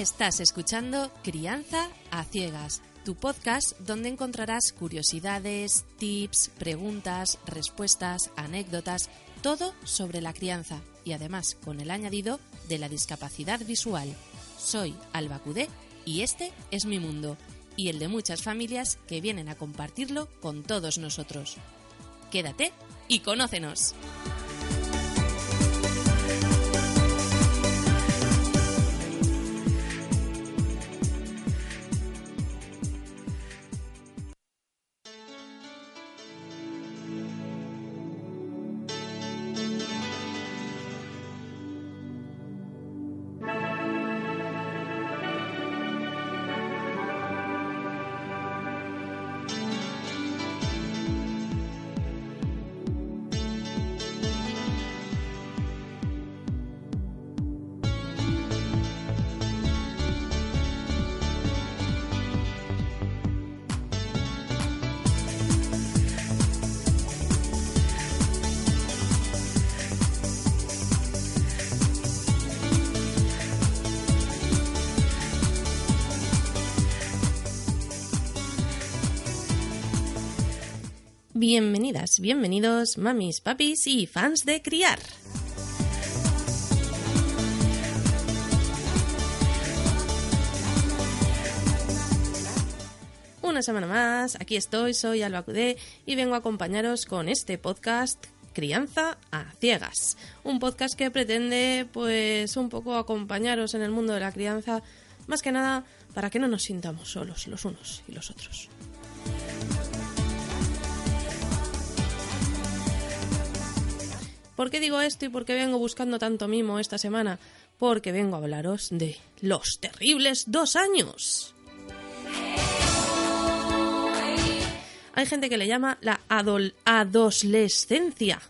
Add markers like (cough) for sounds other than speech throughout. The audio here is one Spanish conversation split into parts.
Estás escuchando Crianza a Ciegas, tu podcast donde encontrarás curiosidades, tips, preguntas, respuestas, anécdotas, todo sobre la crianza y además con el añadido de la discapacidad visual. Soy Alba Cudé y este es mi mundo y el de muchas familias que vienen a compartirlo con todos nosotros. Quédate y conócenos. Bienvenidas, bienvenidos, mamis, papis y fans de criar. Una semana más, aquí estoy, soy Alba Cudé y vengo a acompañaros con este podcast Crianza a Ciegas. Un podcast que pretende, pues, un poco acompañaros en el mundo de la crianza, más que nada para que no nos sintamos solos los unos y los otros. ¿Por qué digo esto y por qué vengo buscando tanto mimo esta semana? Porque vengo a hablaros de los terribles dos años. Hay gente que le llama la adolescencia,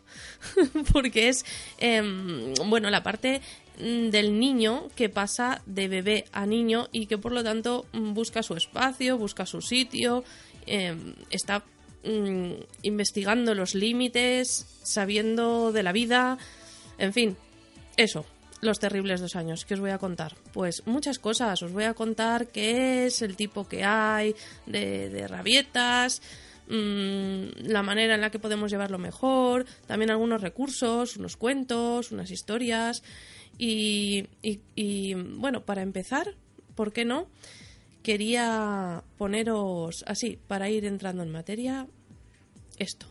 (laughs) porque es, em, bueno, la parte del niño que pasa de bebé a niño y que por lo tanto busca su espacio, busca su sitio, em, está Mm, investigando los límites, sabiendo de la vida, en fin, eso, los terribles dos años. ¿Qué os voy a contar? Pues muchas cosas. Os voy a contar qué es el tipo que hay de, rabietas, mm, la manera en la que podemos llevarlo mejor, también algunos recursos, unos cuentos, unas historias. Y, y bueno, para empezar, ¿por qué no? Quería poneros así, para ir entrando en materia, esto.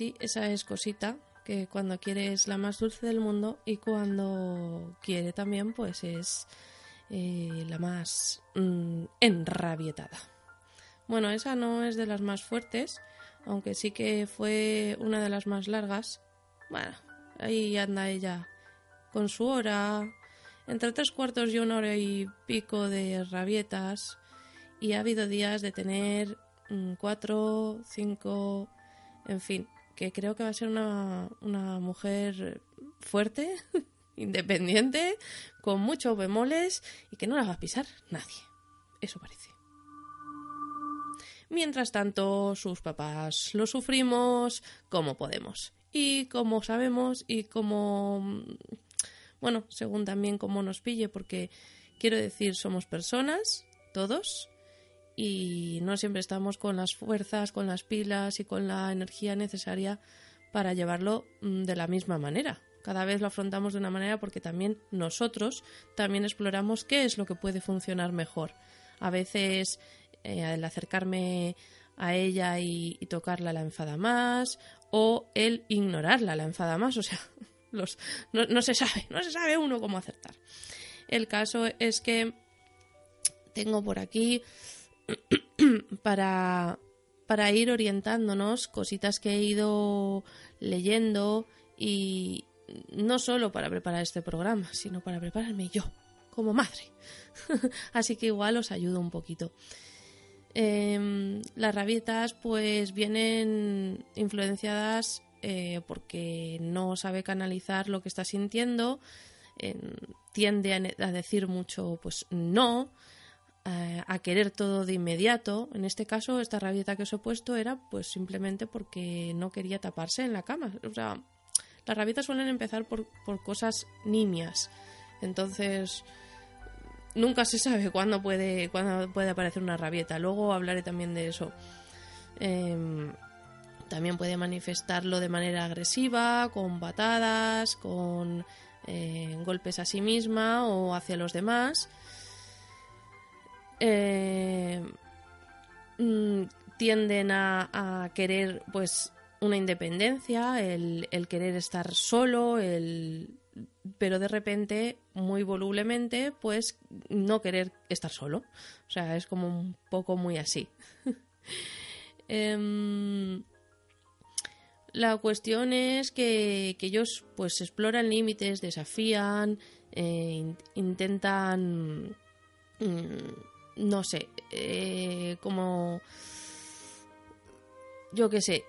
Sí, esa es cosita que cuando quiere es la más dulce del mundo y cuando quiere también pues es eh, la más mm, enrabietada. Bueno, esa no es de las más fuertes, aunque sí que fue una de las más largas. Bueno, ahí anda ella con su hora, entre tres cuartos y una hora y pico de rabietas, y ha habido días de tener cuatro, cinco, en fin, que creo que va a ser una, una mujer fuerte (laughs) independiente, con muchos bemoles y que no la va a pisar nadie. Eso parece. Mientras tanto, sus papás lo sufrimos como podemos. Y como sabemos y como... Bueno, según también como nos pille, porque quiero decir, somos personas, todos, y no siempre estamos con las fuerzas, con las pilas y con la energía necesaria para llevarlo mm, de la misma manera. Cada vez lo afrontamos de una manera porque también nosotros también exploramos qué es lo que puede funcionar mejor. A veces eh, el acercarme a ella y, tocarla la enfada más o el ignorarla la enfada más. O sea, (laughs) no, se sabe, no se sabe uno cómo acertar. El caso es que tengo por aquí (clears throat) para, para ir orientándonos cositas que he ido leyendo y no solo para preparar este programa, sino para prepararme yo como madre. (laughs) Así que igual os ayudo un poquito. Em, las rabietas pues vienen influenciadas eh, porque no sabe canalizar lo que está sintiendo, tiende a, decir mucho pues no, eh, a querer todo de inmediato. En este caso, esta rabieta que os he puesto era pues simplemente porque no quería taparse en la cama. O sea, las rabietas suelen empezar por, por cosas nimias. Entonces, nunca se sabe (laughs) cuándo puede, cuándo puede aparecer una rabieta. Luego hablaré también de eso. Em, también puede manifestarlo de manera agresiva, con batadas, con eh, golpes a sí misma o hacia los demás. Em, mm, tienden a, querer pues una independencia, el, el querer estar solo, el pero de repente, muy volublemente, pues no querer estar solo. O sea, es como un poco muy así. (laughs) Em, la cuestión es que, ellos pues exploran límites, desafían, eh, intentan, mm, no sé, eh, como, yo qué sé,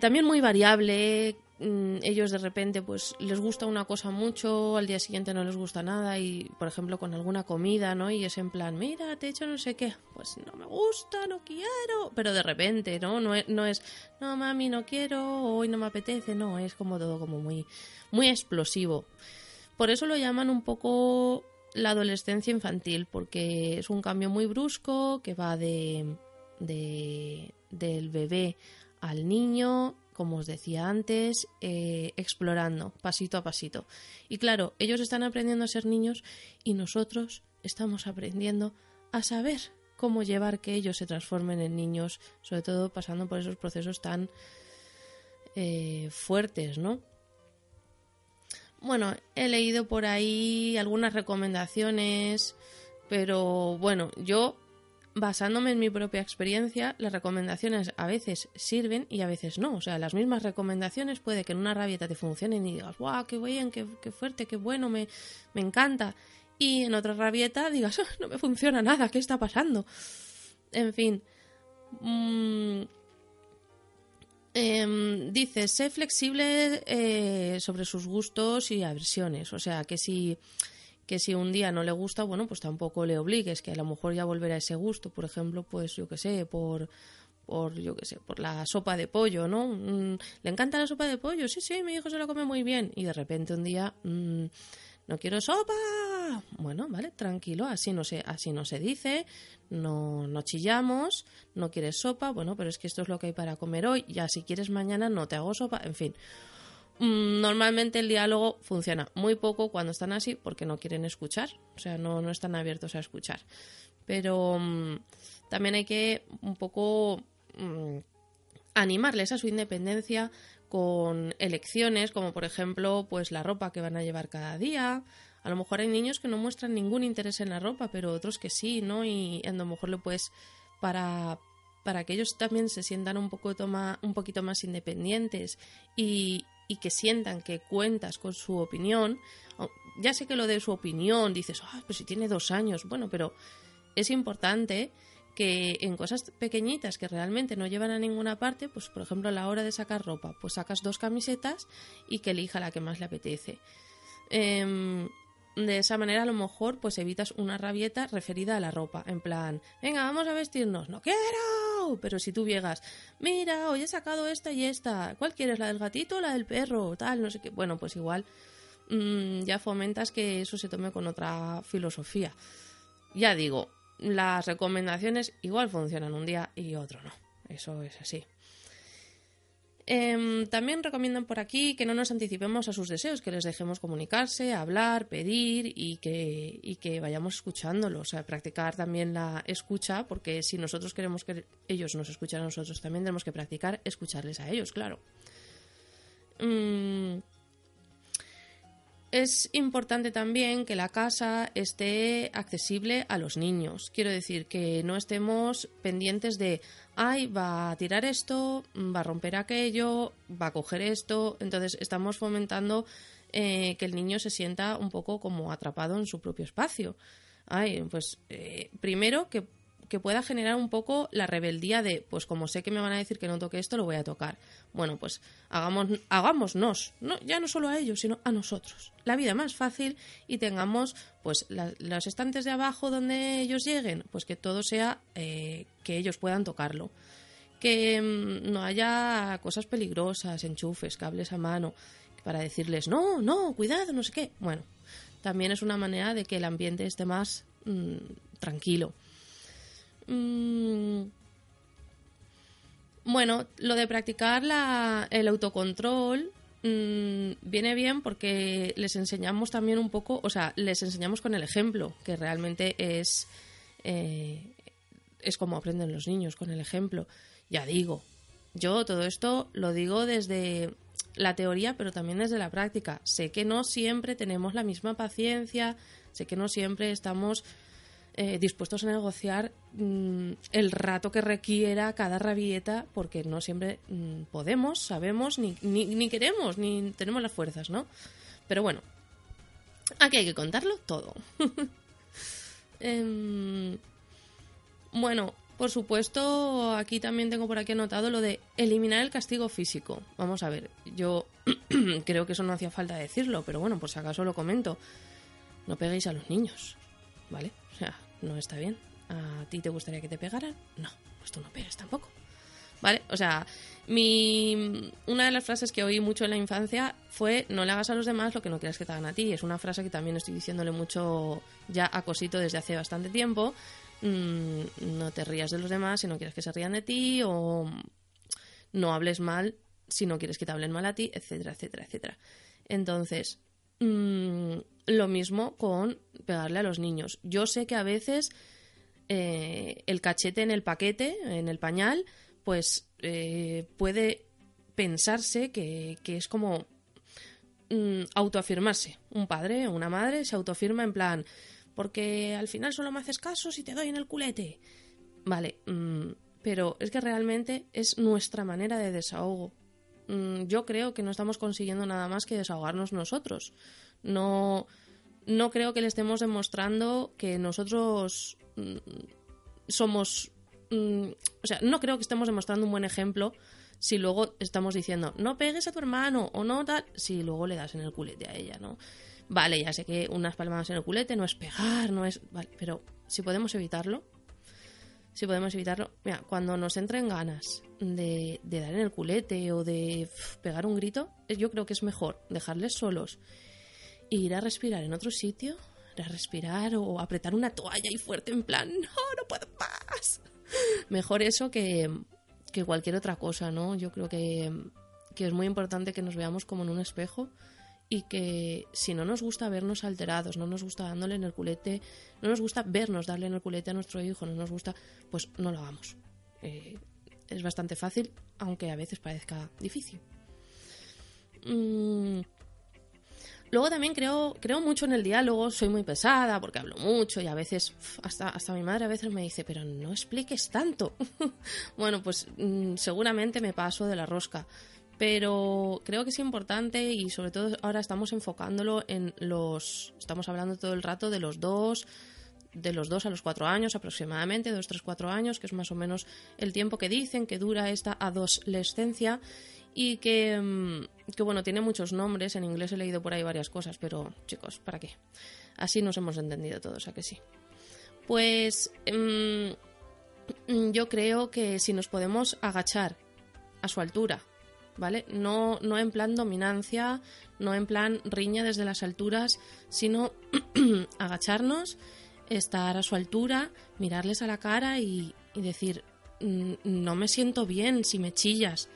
también muy variable, Mm, ellos de repente pues les gusta una cosa mucho, al día siguiente no les gusta nada y por ejemplo con alguna comida, ¿no? Y es en plan, mira, te he hecho no sé qué, pues no me gusta, no quiero, pero de repente, ¿no? No es, no, es, no mami, no quiero, hoy no me apetece, no, es como todo como muy, muy explosivo. Por eso lo llaman un poco la adolescencia infantil, porque es un cambio muy brusco que va de, de del bebé al niño como os decía antes, eh, explorando pasito a pasito. Y claro, ellos están aprendiendo a ser niños y nosotros estamos aprendiendo a saber cómo llevar que ellos se transformen en niños, sobre todo pasando por esos procesos tan eh, fuertes, ¿no? Bueno, he leído por ahí algunas recomendaciones, pero bueno, yo basándome en mi propia experiencia, las recomendaciones a veces sirven y a veces no. O sea, las mismas recomendaciones puede que en una rabieta te funcionen y digas, ¡guau, qué bien, qué, fuerte, qué bueno, me, me, encanta! Y en otra rabieta digas, (laughs) ah, no me funciona nada, ¿qué está pasando? En fin. Mm, em, dice, sé flexible eh, sobre sus gustos y aversiones. O sea, que si que si un día no le gusta, bueno, pues tampoco le obligues, que a lo mejor ya volverá ese gusto, por ejemplo, pues yo qué sé, por por yo qué sé, por la sopa de pollo, ¿no? Mm, ¿Le encanta la sopa de pollo? Sí, sí, mi hijo se la come muy bien. Y de repente un día, mm, no quiero sopa. Bueno, vale, tranquilo, así no se, así no se dice, no, no chillamos, no quieres sopa, bueno, pero es que esto es lo que hay para comer hoy, ya si quieres mañana no te hago sopa, en fin. Mm, normalmente el diálogo funciona muy poco cuando están así porque no quieren escuchar, o sea, no, no están abiertos a escuchar. Pero mm, también hay que un poco mm, animarles a su independencia con elecciones, como por ejemplo, pues la ropa que van a llevar cada día. A lo mejor hay niños que no muestran ningún interés en la ropa, pero otros que sí, ¿no? Y a lo mejor le puedes para para que ellos también se sientan un poco un poquito más independientes y, y que sientan que cuentas con su opinión, ya sé que lo de su opinión dices, ah, pues si tiene dos años, bueno, pero es importante que en cosas pequeñitas que realmente no llevan a ninguna parte, pues por ejemplo a la hora de sacar ropa, pues sacas dos camisetas y que elija la que más le apetece. Em, de esa manera a lo mejor pues evitas una rabieta referida a la ropa, en plan, venga, vamos a vestirnos, no quiero, pero si tú llegas, mira, hoy he sacado esta y esta, ¿cuál quieres, la del gatito o la del perro? Tal, no sé qué, bueno, pues igual mm, ya fomentas que eso se tome con otra filosofía. Ya digo, las recomendaciones igual funcionan un día y otro no, eso es así. Em, también recomiendan por aquí que no nos anticipemos a sus deseos, que les dejemos comunicarse, hablar, pedir y que, vayamos escuchándolos. O sea, practicar también la escucha, porque si nosotros queremos que ellos nos escuchen a nosotros, también tenemos que practicar escucharles a ellos, claro. Mm, es importante también que la casa esté accesible a los niños. Quiero decir que no estemos pendientes de, ay, va a tirar esto, va a romper aquello, va a coger esto. Entonces estamos fomentando eh, que el niño se sienta un poco como atrapado en su propio espacio. Ay, pues eh, primero que que pueda generar un poco la rebeldía de, pues como sé que me van a decir que no toque esto, lo voy a tocar. Bueno, pues hagamos, hagámonos, no, ya no solo a ellos, sino a nosotros. La vida más fácil y tengamos, pues, los estantes de abajo donde ellos lleguen, pues que todo sea eh, que ellos puedan tocarlo. Que mm, no haya cosas peligrosas, enchufes, cables a mano, para decirles, no, no, cuidado, no sé qué. Bueno, también es una manera de que el ambiente esté más mm, tranquilo. Mm, bueno, lo de practicar el autocontrol mm, viene bien porque les enseñamos también un poco, o sea, les enseñamos con el ejemplo, que realmente es, eh, es como aprenden los niños, con el ejemplo. Ya digo, yo todo esto lo digo desde la teoría, pero también desde la práctica. Sé que no siempre tenemos la misma paciencia, sé que no siempre estamos eh, dispuestos a negociar mm, el rato que requiera cada rabieta, porque no siempre mm, podemos, sabemos, ni, ni, queremos, ni tenemos las fuerzas, ¿no? Pero bueno, aquí hay que contarlo todo. (laughs) Em, bueno, por supuesto, aquí también tengo por aquí anotado lo de eliminar el castigo físico. Vamos a ver, yo (clears throat) creo que eso no hacía falta decirlo, pero bueno, por si acaso lo comento. No peguéis a los niños, ¿vale? No está bien. ¿A ti te gustaría que te pegaran? No, pues tú no pegues tampoco. ¿Vale? O sea, mi, una de las frases que oí mucho en la infancia fue no le hagas a los demás lo que no quieras que te hagan a ti. Es una frase que también estoy diciéndole mucho ya a Cosito desde hace bastante tiempo. Mm, no te rías de los demás si no quieres que se rían de ti o no hables mal si no quieres que te hablen mal a ti, etcétera, etcétera, etcétera. Entonces, mm, lo mismo con pegarle a los niños. Yo sé que a veces eh, el cachete en el paquete, en el pañal, pues eh, puede pensarse que, es como mm, autoafirmarse. Un padre o una madre se autoafirma en plan, porque al final solo me haces caso si te doy en el culete. Vale, mm, pero es que realmente es nuestra manera de desahogo. Mm, yo creo que no estamos consiguiendo nada más que desahogarnos nosotros. No, no creo que le estemos demostrando que nosotros mm, somos... Mm, o sea, no creo que estemos demostrando un buen ejemplo si luego estamos diciendo no pegues a tu hermano o no tal, si luego le das en el culete a ella, ¿no? Vale, ya sé que unas palmadas en el culete no es pegar, no es... Vale, pero si podemos evitarlo, si podemos evitarlo, mira, cuando nos entren ganas de, dar en el culete o de pegar un grito, yo creo que es mejor dejarles solos ir a respirar en otro sitio, ir a respirar o apretar una toalla y fuerte en plan, no, no puedo más. Mejor eso que, que cualquier otra cosa, ¿no? Yo creo que, que es muy importante que nos veamos como en un espejo y que si no nos gusta vernos alterados, no nos gusta dándole en el culete, no nos gusta vernos darle en el culete a nuestro hijo, no nos gusta, pues no lo hagamos. Eh, es bastante fácil, aunque a veces parezca difícil. Mm, Luego también creo, creo mucho en el diálogo, soy muy pesada porque hablo mucho y a veces, hasta, hasta mi madre a veces me dice, pero no expliques tanto. (laughs) bueno, pues mm, seguramente me paso de la rosca, pero creo que es importante y sobre todo ahora estamos enfocándolo en los, estamos hablando todo el rato de los dos, de los dos a los cuatro años aproximadamente, dos, tres, cuatro años, que es más o menos el tiempo que dicen que dura esta adolescencia y que, mm, que bueno, tiene muchos nombres, en inglés he leído por ahí varias cosas, pero chicos, ¿para qué? Así nos hemos entendido todos, ¿a que sí? Pues em, yo creo que si nos podemos agachar a su altura, ¿vale? No, no en plan dominancia, no en plan riña desde las alturas, sino (clears throat) agacharnos, estar a su altura, mirarles a la cara y, decir, "Mm, no me siento bien si me chillas,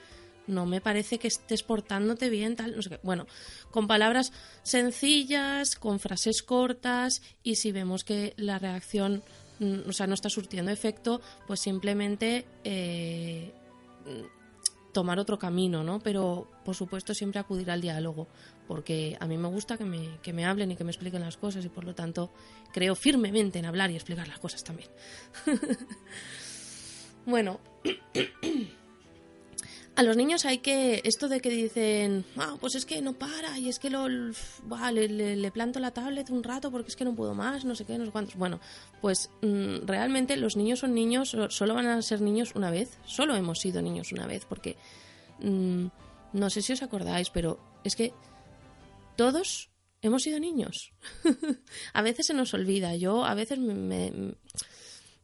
no me parece que estés portándote bien, tal, no sé qué. Bueno, con palabras sencillas, con frases cortas y si vemos que la reacción, mm, o sea, no está surtiendo efecto, pues simplemente eh, tomar otro camino, ¿no? Pero, por supuesto, siempre acudir al diálogo, porque a mí me gusta que me, que me hablen y que me expliquen las cosas y, por lo tanto, creo firmemente en hablar y explicar las cosas también. (laughs) bueno, a los niños hay que, esto de que dicen, ah, pues es que no para y es que lo, buah, le, planto la tablet un rato porque es que no puedo más, no sé qué, no sé cuántos. Bueno, pues mm, realmente los niños son niños, so- solo van a ser niños una vez, solo hemos sido niños una vez, porque mm, no sé si os acordáis, pero es que todos hemos sido niños. (laughs) a veces se nos olvida, yo a veces me- me,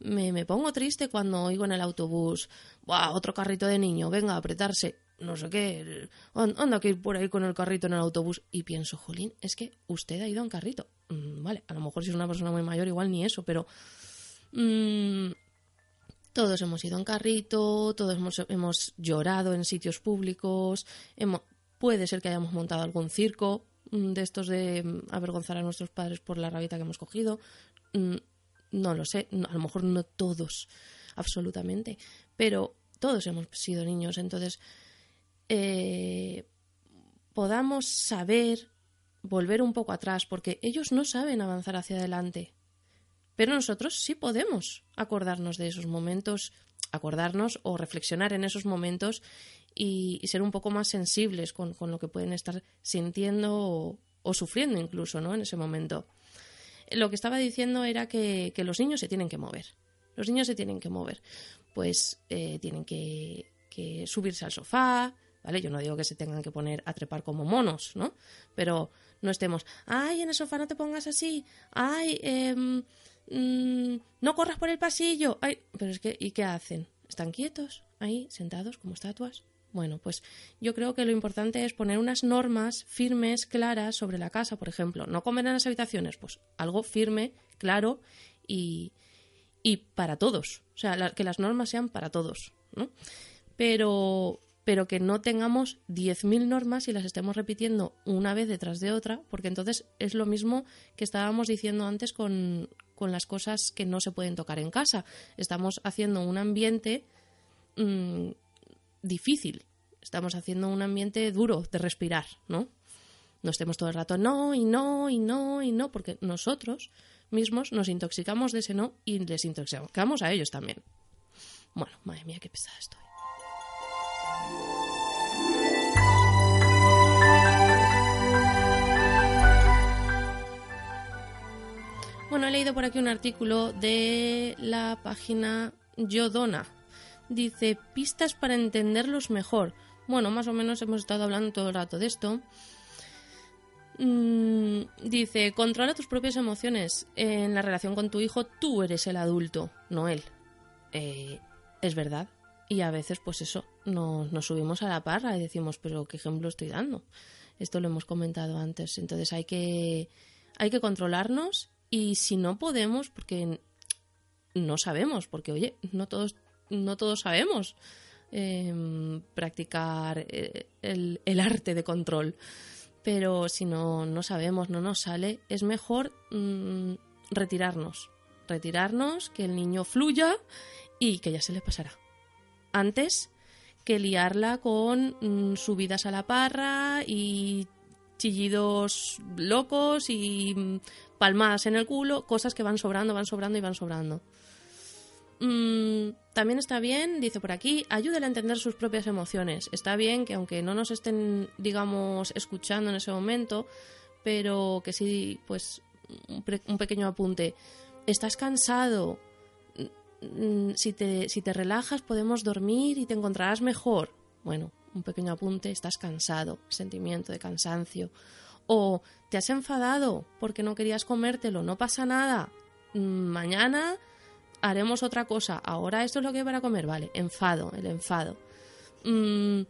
me, me pongo triste cuando oigo en el autobús, ¡buah! Otro carrito de niño, venga, a apretarse, no sé qué, an- anda que ir por ahí con el carrito en el autobús. Y pienso, jolín, es que usted ha ido en carrito. Mm, vale, a lo mejor si es una persona muy mayor, igual ni eso, pero. mm, todos hemos ido en carrito, todos hemos, hemos llorado en sitios públicos, hemo- puede ser que hayamos montado algún circo mm, de estos de avergonzar a nuestros padres por la rabita que hemos cogido. No lo sé, a lo mejor no todos, absolutamente, pero todos hemos sido niños, entonces eh, podamos saber volver un poco atrás, porque ellos no saben avanzar hacia adelante, pero nosotros sí podemos acordarnos de esos momentos, acordarnos o reflexionar en esos momentos y, y ser un poco más sensibles con, con lo que pueden estar sintiendo o, o sufriendo incluso, ¿no? En ese momento lo que estaba diciendo era que, que los niños se tienen que mover. Los niños se tienen que mover. Pues eh, tienen que, que subirse al sofá, ¿vale? Yo no digo que se tengan que poner a trepar como monos, ¿no? Pero no estemos, ay, en el sofá no te pongas así, ay, mm, no corras por el pasillo, ay, pero es que, ¿y qué hacen? ¿Están quietos ahí, sentados como estatuas? Bueno, pues yo creo que lo importante es poner unas normas firmes, claras sobre la casa, por ejemplo. No comer en las habitaciones, pues algo firme, claro y, y para todos. O sea, que las normas sean para todos, ¿no? Pero, pero que no tengamos 10.000 normas y las estemos repitiendo una vez detrás de otra, porque entonces es lo mismo que estábamos diciendo antes con, con las cosas que no se pueden tocar en casa. Estamos haciendo un ambiente mm, difícil. Estamos haciendo un ambiente duro de respirar, ¿no? No estemos todo el rato no y no y no y no, porque nosotros mismos nos intoxicamos de ese no y les intoxicamos a ellos también. Bueno, madre mía, qué pesada estoy. Bueno, he leído por aquí un artículo de la página Yodona. Dice, pistas para entenderlos mejor. Bueno, más o menos hemos estado hablando todo el rato de esto. Mm, dice, controla tus propias emociones. En la relación con tu hijo, tú eres el adulto, no él. Eh, es verdad. Y a veces, pues eso, nos, nos subimos a la parra y decimos, pero ¿qué ejemplo estoy dando? Esto lo hemos comentado antes. Entonces hay que, hay que controlarnos y si no podemos, porque no sabemos, porque oye, no todos, no todos sabemos eh, practicar eh, el, el arte de control. Pero si no, no sabemos, no nos sale, es mejor mm, retirarnos. Retirarnos, que el niño fluya y que ya se le pasará. Antes que liarla con mm, subidas a la parra y chillidos locos y mm, palmadas en el culo, cosas que van sobrando, van sobrando y van sobrando. Mm, también está bien, dice por aquí, ayúdale a entender sus propias emociones. Está bien que aunque no nos estén, digamos, escuchando en ese momento, pero que sí, pues, un, un pequeño apunte. Estás cansado. Mm, Si te, si te relajas podemos dormir y te encontrarás mejor. Bueno, un pequeño apunte, estás cansado, sentimiento de cansancio. O te has enfadado porque no querías comértelo, no pasa nada. Mm, mañana haremos otra cosa. Ahora esto es lo que hay para comer, vale. Enfado, el enfado. Mm,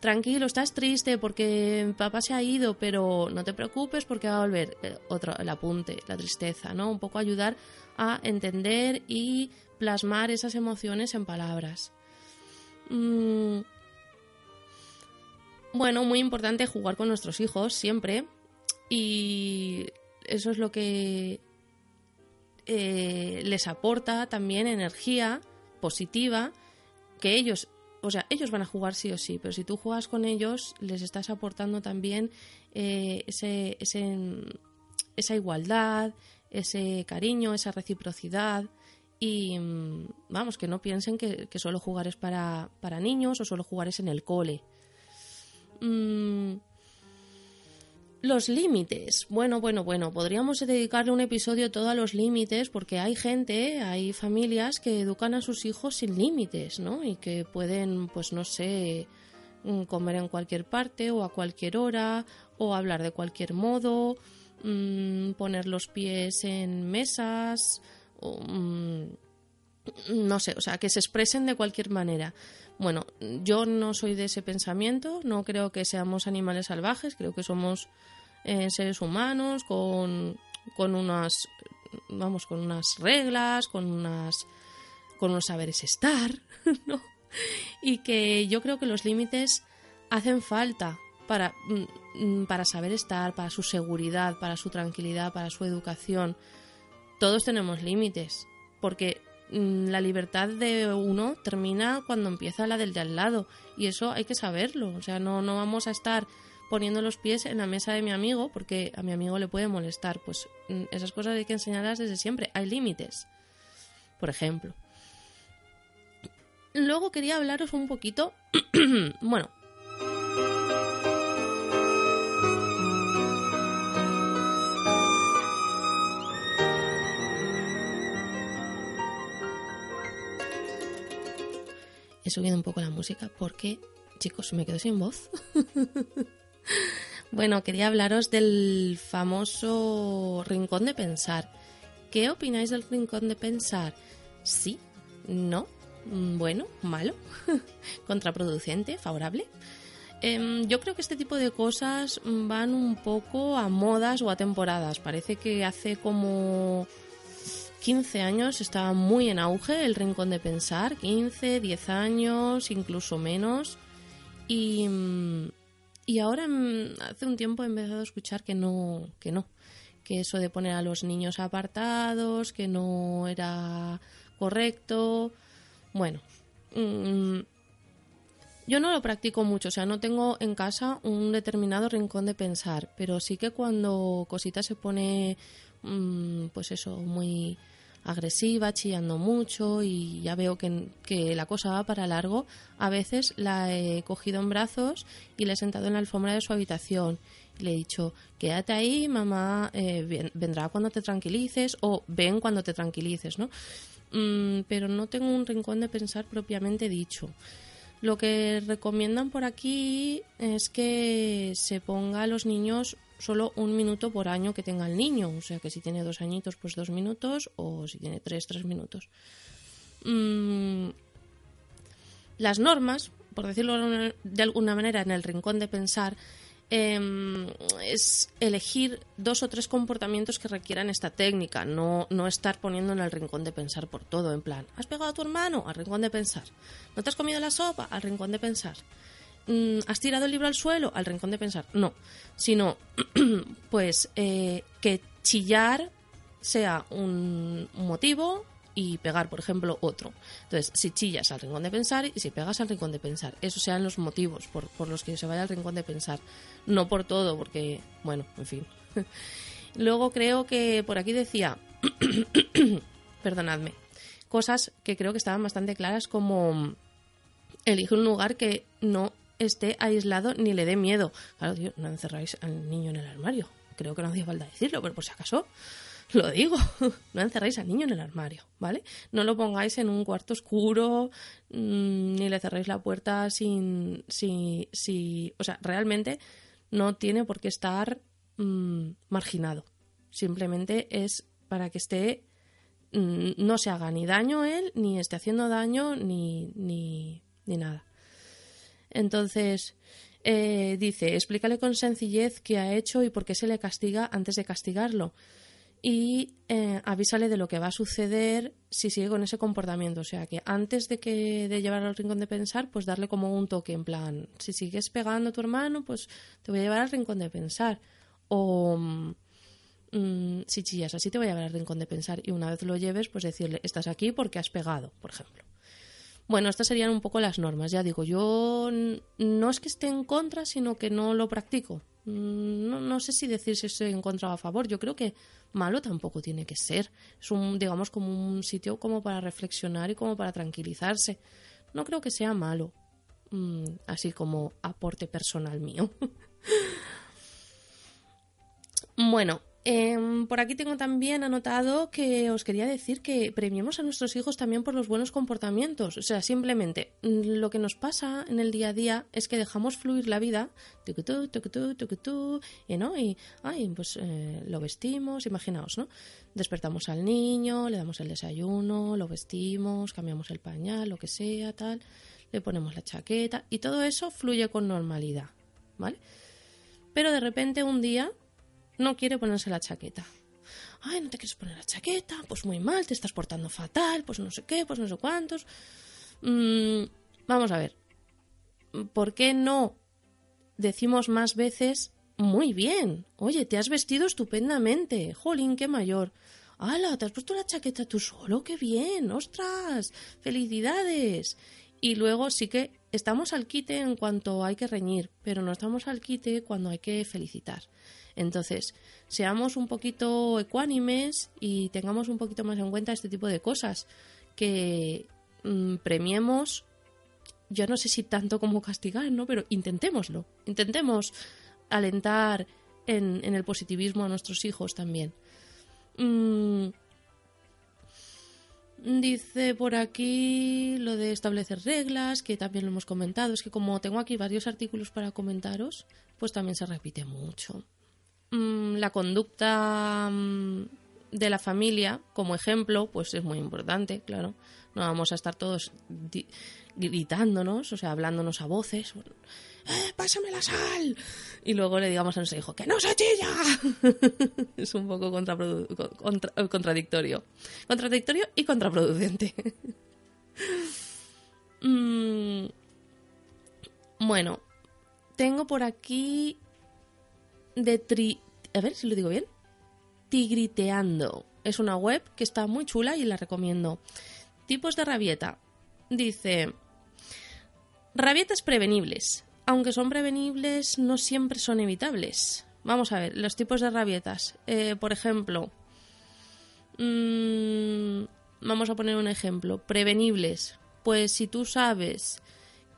tranquilo, estás triste porque papá se ha ido, pero no te preocupes porque va a volver. Eh, otro, el apunte, la tristeza, ¿no? Un poco ayudar a entender y plasmar esas emociones en palabras. Mm, bueno, muy importante jugar con nuestros hijos siempre. Y eso es lo que eh, les aporta también energía positiva que ellos o sea, ellos van a jugar sí o sí, pero si tú juegas con ellos, les estás aportando también eh, ese, esa igualdad, ese cariño, esa reciprocidad. Y mm, vamos, que no piensen que, solo jugar es para, para, niños o solo jugar es en el cole. Mm, los límites. Bueno, bueno, bueno, podríamos dedicarle un episodio todo a los límites porque hay gente, hay familias que educan a sus hijos sin límites, ¿no? Y que pueden, pues no sé, mm, comer en cualquier parte o a cualquier hora o hablar de cualquier modo, mm, poner los pies en mesas, mm, no sé, o sea, que se expresen de cualquier manera. Bueno, yo no soy de ese pensamiento, no creo que seamos animales salvajes, creo que somos eh, seres humanos con, con unas vamos con unas reglas con unas con unos saberes estar (laughs) ¿no? y que yo creo que los límites hacen falta para, mm, mm, para saber estar, para su seguridad, para su tranquilidad, para su educación. Todos tenemos límites, porque mm, la libertad de uno termina cuando empieza la del de al lado, y eso hay que saberlo. O sea, no, no vamos a estar poniendo los pies en la mesa de mi amigo porque a mi amigo le puede molestar. Pues mm, esas cosas hay que enseñarlas desde siempre. Hay límites, por ejemplo. Luego quería hablaros un poquito, (clears throat) bueno, he subido un poco la música porque, chicos, me quedo sin voz. (laughs) Bueno, quería hablaros del famoso rincón de pensar. ¿Qué opináis del rincón de pensar? ¿Sí? ¿No? Mm, bueno, malo, (laughs) contraproducente, favorable. Em, yo creo que este tipo de cosas van un poco a modas o a temporadas. Parece que hace como 15 años estaba muy en auge el rincón de pensar, 15, 10 años, incluso menos. Y, mm, y ahora mm, hace un tiempo he empezado a escuchar que no, que no, que eso de poner a los niños apartados, que no era correcto. Bueno, mm, yo no lo practico mucho, o sea, no tengo en casa un determinado rincón de pensar, pero sí que cuando cosita se pone, mm, pues eso, muy agresiva, chillando mucho y ya veo que, que, la cosa va para largo, a veces la he cogido en brazos y la he sentado en la alfombra de su habitación. Le he dicho, quédate ahí, mamá eh, vendrá cuando te tranquilices o ven cuando te tranquilices, ¿no? Mm, pero no tengo un rincón de pensar propiamente dicho. Lo que recomiendan por aquí es que se ponga a los niños solo un minuto por año que tenga el niño. O sea que si tiene dos añitos, pues dos minutos, o si tiene tres, tres minutos. Mm, las normas, por decirlo de alguna manera, en el rincón de pensar, em, es elegir dos o tres comportamientos que requieran esta técnica, no, no estar poniendo en el rincón de pensar por todo, en plan, ¿has pegado a tu hermano? Al rincón de pensar. ¿No te has comido la sopa? Al rincón de pensar. Mm, ¿has tirado el libro al suelo? Al rincón de pensar. No, sino (clears throat) pues eh, que chillar sea un, motivo y pegar, por ejemplo, otro. Entonces, si chillas al rincón de pensar y si pegas al rincón de pensar, esos sean los motivos por, por los que se vaya al rincón de pensar. No por todo, porque, bueno, en fin. (laughs) Luego creo que por aquí decía, (clears throat) perdonadme, cosas que creo que estaban bastante claras como elige un lugar que no esté aislado ni le dé miedo. Claro, tío, no encerráis al niño en el armario. Creo que no hacía falta decirlo, pero por si acaso. (laughs) lo digo, (laughs) no encerréis al niño en el armario, ¿vale? No lo pongáis en un cuarto oscuro, mm, ni le cerréis la puerta sin, si, si, o sea, realmente no tiene por qué estar mm, marginado. Simplemente es para que esté, mm, no se haga ni daño él, ni esté haciendo daño, ni, ni, ni nada. Entonces, eh, dice, explícale con sencillez qué ha hecho y por qué se le castiga antes de castigarlo. Y eh, avísale de lo que va a suceder si sigue con ese comportamiento. O sea que antes de que de llevar al rincón de pensar, pues darle como un toque en plan, si sigues pegando a tu hermano, pues te voy a llevar al rincón de pensar. O mm, si chillas así, te voy a llevar al rincón de pensar. Y una vez lo lleves, pues decirle, estás aquí porque has pegado, por ejemplo. Bueno, estas serían un poco las normas. Ya digo, yo no es que esté en contra, sino que no lo practico. Mm, no, sé si decir si estoy en contra o a favor. Yo creo que malo tampoco tiene que ser. Es un, digamos, como un sitio como para reflexionar y como para tranquilizarse. No creo que sea malo. Mm, así como aporte personal mío. (laughs) bueno, Em, por aquí tengo también anotado que os quería decir que premiemos a nuestros hijos también por los buenos comportamientos. O sea, simplemente mm, lo que nos pasa en el día a día es que dejamos fluir la vida, y no, y ay, pues eh, lo vestimos, imaginaos, ¿no? Despertamos al niño, le damos el desayuno, lo vestimos, cambiamos el pañal, lo que sea, tal, le ponemos la chaqueta y todo eso fluye con normalidad, ¿vale? Pero de repente un día no quiere ponerse la chaqueta. Ay, no te quieres poner la chaqueta, pues muy mal, te estás portando fatal, pues no sé qué, pues no sé cuántos. Mm, vamos a ver, ¿por qué no decimos más veces muy bien? Oye, te has vestido estupendamente, jolín, qué mayor. ¡Hala! ¿Te has puesto la chaqueta tú solo? ¡Qué bien! ¡Ostras! ¡Felicidades! Y luego sí que estamos al quite en cuanto hay que reñir, pero no estamos al quite cuando hay que felicitar. Entonces, seamos un poquito ecuánimes y tengamos un poquito más en cuenta este tipo de cosas, que mm, premiemos, yo no sé si tanto como castigar, ¿no? Pero intentémoslo, intentemos alentar en, el positivismo a nuestros hijos también. Mm, dice por aquí lo de establecer reglas, que también lo hemos comentado. Es que como tengo aquí varios artículos para comentaros, pues también se repite mucho. Mm, la conducta mm, de la familia como ejemplo, pues es muy importante, claro. No vamos a estar todos gritándonos, o sea, hablándonos a voces. ¡Eh, pásame la sal! Y luego le digamos a nuestro hijo, ¡que no se chilla! (laughs) es un poco contradictorio. Contradictorio y contraproducente. (laughs) Mm, bueno, tengo por aquí de tri... A ver si lo digo bien. Tigriteando. Es una web que está muy chula y la recomiendo. Tipos de rabieta. Dice... Rabietas prevenibles. Aunque son prevenibles, no siempre son evitables. Vamos a ver, los tipos de rabietas. Eh, por ejemplo, mm, vamos a poner un ejemplo. Prevenibles. Pues si tú sabes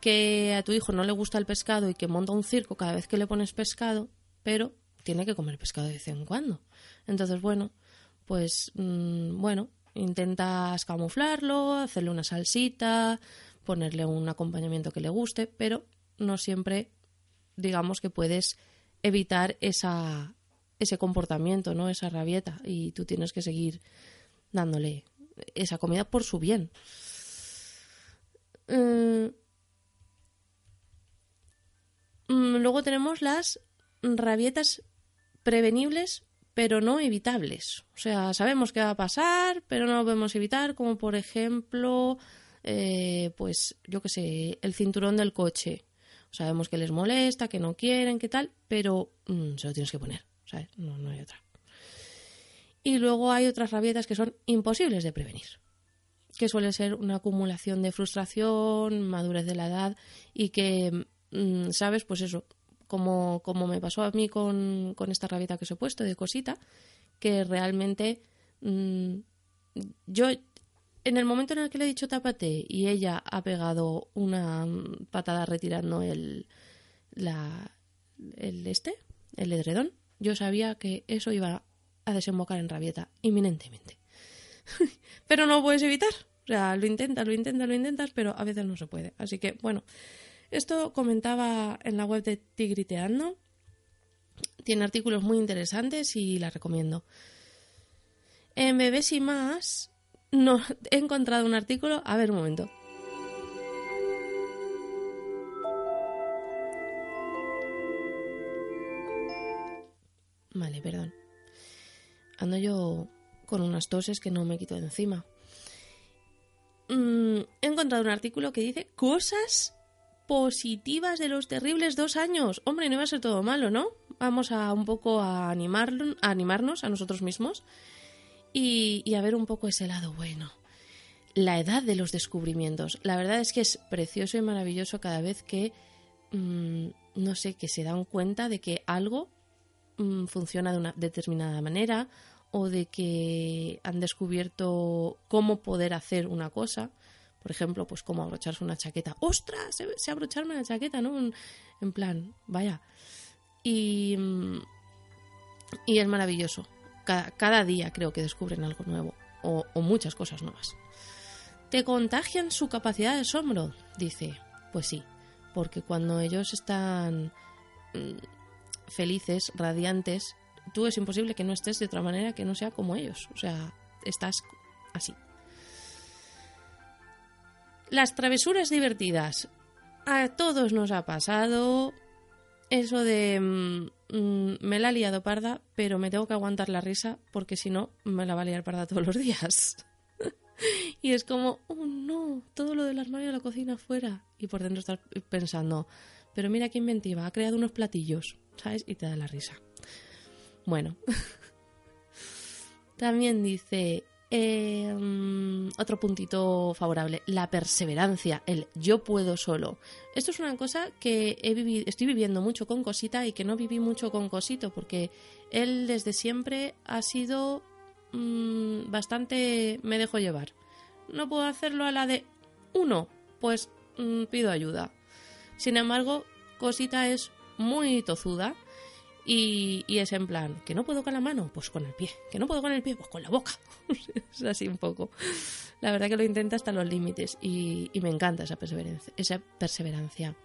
que a tu hijo no le gusta el pescado y que monta un circo cada vez que le pones pescado, pero tiene que comer pescado de vez en cuando. Entonces, bueno, pues mm, bueno, intentas camuflarlo, hacerle una salsita, ponerle un acompañamiento que le guste, pero no siempre digamos que puedes evitar esa, ese comportamiento, ¿no? Esa rabieta y tú tienes que seguir dándole esa comida por su bien. Mm, mm, luego tenemos las rabietas prevenibles pero no evitables. O sea, sabemos qué va a pasar, pero no lo podemos evitar, como por ejemplo, eh, pues yo qué sé, el cinturón del coche. Sabemos que les molesta, que no quieren, que tal, pero mm, se lo tienes que poner, ¿sabes? No, no hay otra. Y luego hay otras rabietas que son imposibles de prevenir, que suele ser una acumulación de frustración, madurez de la edad y que, mm, ¿sabes? Pues eso, como, como me pasó a mí con, esta rabieta que os he puesto de cosita, que realmente mm, yo en el momento en el que le he dicho tápate y ella ha pegado una patada retirando el, la, el este, el edredón, yo sabía que eso iba a desembocar en rabieta, inminentemente. (laughs) pero no lo puedes evitar. O sea, lo intentas, lo intentas, lo intentas, pero a veces no se puede. Así que, bueno, esto comentaba en la web de Tigriteando. Tiene artículos muy interesantes y la recomiendo. En Bebés y más, no, (laughs) he encontrado un artículo. A ver, un momento. Vale, perdón. Ando yo con unas toses que no me quito de encima. Mm, he encontrado un artículo que dice cosas positivas de los terribles dos años. Hombre, no iba a ser todo malo, ¿no? Vamos a un poco a, animar, a animarnos a nosotros mismos y, a ver un poco ese lado bueno. La edad de los descubrimientos. La verdad es que es precioso y maravilloso cada vez que, mm, no sé, que se dan cuenta de que algo Mm, funciona de una determinada manera o de que han descubierto cómo poder hacer una cosa. Por ejemplo, pues cómo abrocharse una chaqueta. ¡Ostras! Se, abrocharme la chaqueta, ¿no? En plan, vaya. Y, y es maravilloso. Cada, día creo que descubren algo nuevo o, o muchas cosas nuevas. ¿Te contagian su capacidad de asombro? Dice. Pues sí, porque cuando ellos están mm, felices, radiantes, tú es imposible que no estés de otra manera que no sea como ellos. O sea, estás así. Las travesuras divertidas. A todos nos ha pasado eso de mm, mm, me la ha liado parda, pero me tengo que aguantar la risa porque si no me la va a liar parda todos los días. (laughs) y es como, oh no, todo lo del armario de la cocina fuera. Y por dentro estás pensando, pero mira qué inventiva, ha creado unos platillos. ¿sabes? Y te da la risa. Bueno. (laughs) También dice em, otro puntito favorable, la perseverancia, el yo puedo solo. Esto es una cosa que he vivido, estoy viviendo mucho con Cosita y que no viví mucho con Cosito, porque él desde siempre ha sido mm, bastante me dejo llevar. No puedo hacerlo a la de uno, pues mm, pido ayuda. Sin embargo, Cosita es muy tozuda y, es en plan, que no puedo con la mano, pues con el pie, que no puedo con el pie, pues con la boca. (laughs) es así un poco. La verdad que lo intenta hasta los límites y, me encanta esa perseverancia, esa perseverancia.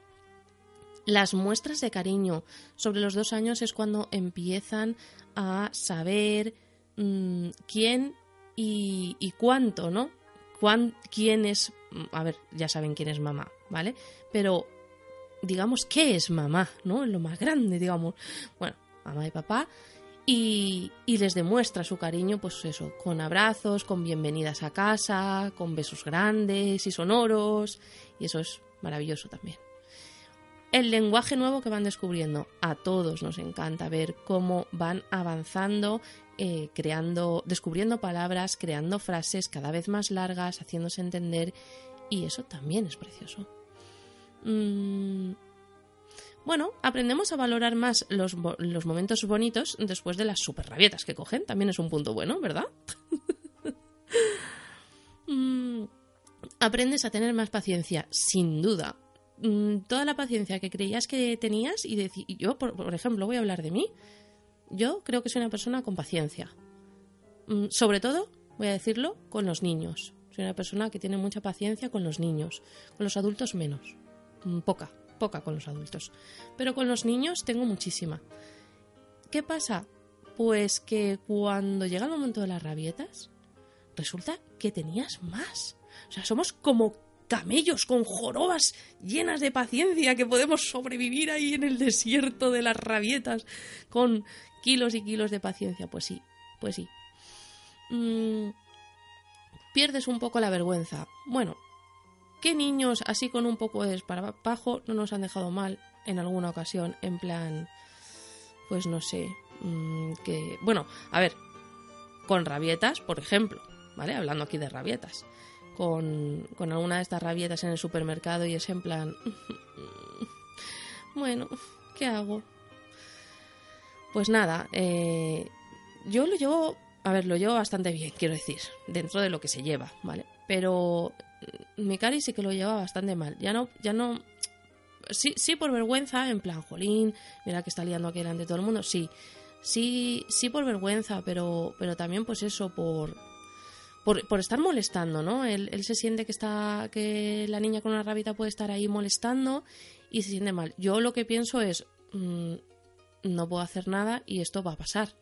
Las muestras de cariño sobre los dos años es cuando empiezan a saber mm, quién y, y, cuánto, ¿no? ¿Quién es? A ver, ya saben quién es mamá, ¿vale? Pero digamos, qué es mamá, ¿no? Lo más grande, digamos. Bueno, mamá y papá. Y, y, les demuestra su cariño, pues eso, con abrazos, con bienvenidas a casa, con besos grandes y sonoros. Y eso es maravilloso también. El lenguaje nuevo que van descubriendo. A todos nos encanta ver cómo van avanzando, eh, creando, descubriendo palabras, creando frases cada vez más largas, haciéndose entender. Y eso también es precioso. Mm, bueno, aprendemos a valorar más los, momentos bonitos después de las super rabietas que cogen. También es un punto bueno, ¿verdad? (laughs) Mm, aprendes a tener más paciencia, sin duda. Mm, toda la paciencia que creías que tenías y, yo, por, ejemplo, voy a hablar de mí. Yo creo que soy una persona con paciencia. sobre todo, voy a decirlo, con los niños. Soy una persona que tiene mucha paciencia con los niños, con los adultos menos. Mm, poca, poca con los adultos. Pero con los niños tengo muchísima. ¿Qué pasa? Pues que cuando llega el momento de las rabietas, resulta que tenías más. O sea, somos como camellos con jorobas llenas de paciencia que podemos sobrevivir ahí en el desierto de las rabietas con kilos y kilos de paciencia. Pues sí, pues sí. Mm, pierdes un poco la vergüenza. Bueno, ¿Qué niños así con un poco de esparapajo no nos han dejado mal en alguna ocasión? En plan, pues no sé, mm, que... Bueno, a ver, con rabietas, por ejemplo, ¿vale? Hablando aquí de rabietas. Con, con alguna de estas rabietas en el supermercado y es en plan... (laughs) bueno, ¿qué hago? Pues nada, eh, yo lo llevo, a ver, lo llevo bastante bien, quiero decir, dentro de lo que se lleva, ¿vale? Pero mi cari sí que lo lleva bastante mal. Ya no, ya no. Sí, sí por vergüenza, en plan, jolín, mira que está liando aquí delante de todo el mundo, sí. Sí, sí por vergüenza, pero, pero también pues eso, por, por, estar molestando, ¿no? Él, él, se siente que está, que la niña con una rabita puede estar ahí molestando y se siente mal. Yo lo que pienso es, mmm, no puedo hacer nada y esto va a pasar.